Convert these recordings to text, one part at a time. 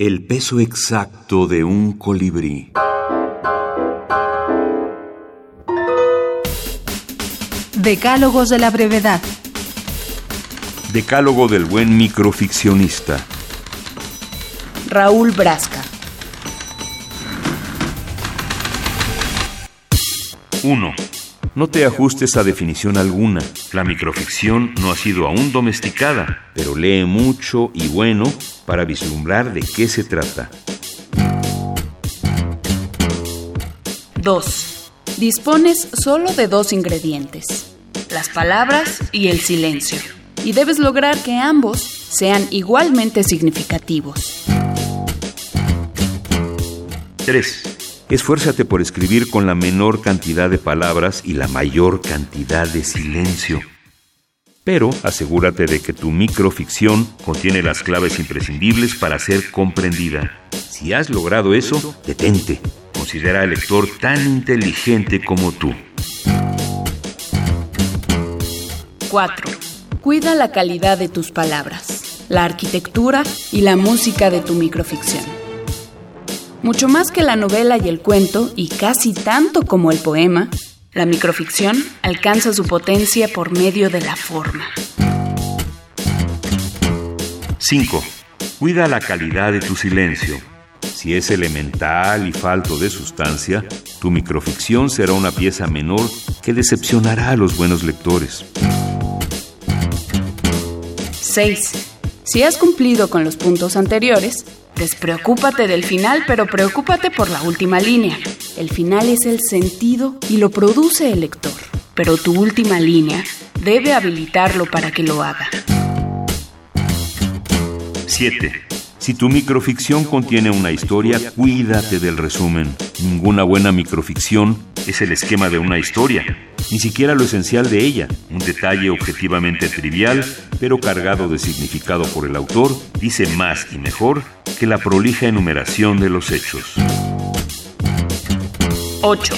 El peso exacto de un colibrí. Decálogos de la brevedad. Decálogo del buen microficcionista. Raúl Brasca. 1. No te ajustes a definición alguna. La microficción no ha sido aún domesticada, pero lee mucho y bueno para vislumbrar de qué se trata. 2. Dispones solo de dos ingredientes, las palabras y el silencio, y debes lograr que ambos sean igualmente significativos. 3. Esfuérzate por escribir con la menor cantidad de palabras y la mayor cantidad de silencio. Pero asegúrate de que tu microficción contiene las claves imprescindibles para ser comprendida. Si has logrado eso, detente. Considera al lector tan inteligente como tú. 4. Cuida la calidad de tus palabras, la arquitectura y la música de tu microficción. Mucho más que la novela y el cuento, y casi tanto como el poema, la microficción alcanza su potencia por medio de la forma. 5. Cuida la calidad de tu silencio. Si es elemental y falto de sustancia, tu microficción será una pieza menor que decepcionará a los buenos lectores. 6. Si has cumplido con los puntos anteriores, despreocúpate del final, pero preocúpate por la última línea. El final es el sentido y lo produce el lector, pero tu última línea debe habilitarlo para que lo haga. 7. Si tu microficción contiene una historia, cuídate del resumen. Ninguna buena microficción es el esquema de una historia, ni siquiera lo esencial de ella. Un detalle objetivamente trivial, pero cargado de significado por el autor, dice más y mejor que la prolija enumeración de los hechos. 8.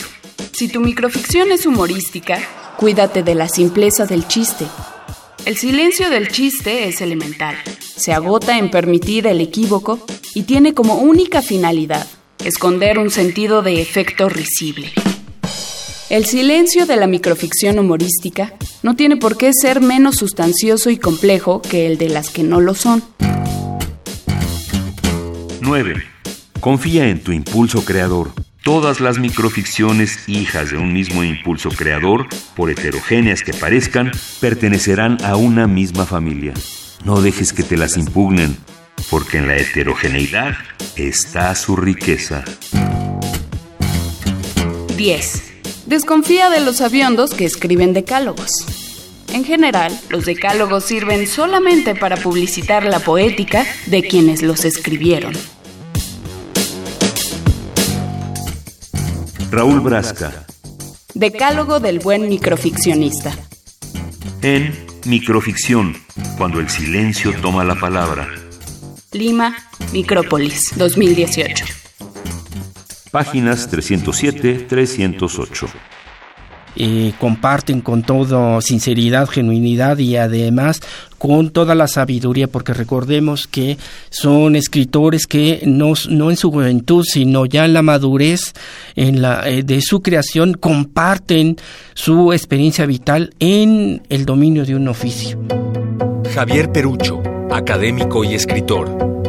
Si tu microficción es humorística, cuídate de la simpleza del chiste. El silencio del chiste es elemental. Se agota en permitir el equívoco y tiene como única finalidad esconder un sentido de efecto risible. El silencio de la microficción humorística no tiene por qué ser menos sustancioso y complejo que el de las que no lo son. 9. Confía en tu impulso creador. Todas las microficciones, hijas de un mismo impulso creador, por heterogéneas que parezcan, pertenecerán a una misma familia. No dejes que te las impugnen, porque en la heterogeneidad está su riqueza. 10. Desconfía de los aviondos que escriben decálogos. En general, los decálogos sirven solamente para publicitar la poética de quienes los escribieron. Raúl Brasca. Decálogo del buen microficcionista. En Microficción, cuando el silencio toma la palabra. Lima, Micrópolis, 2018. Páginas 307-308. Eh, comparten con toda sinceridad, genuinidad y además con toda la sabiduría, porque recordemos que son escritores que no, no en su juventud, sino ya en la madurez en la, eh, de su creación, comparten su experiencia vital en el dominio de un oficio. Javier Perucho, académico y escritor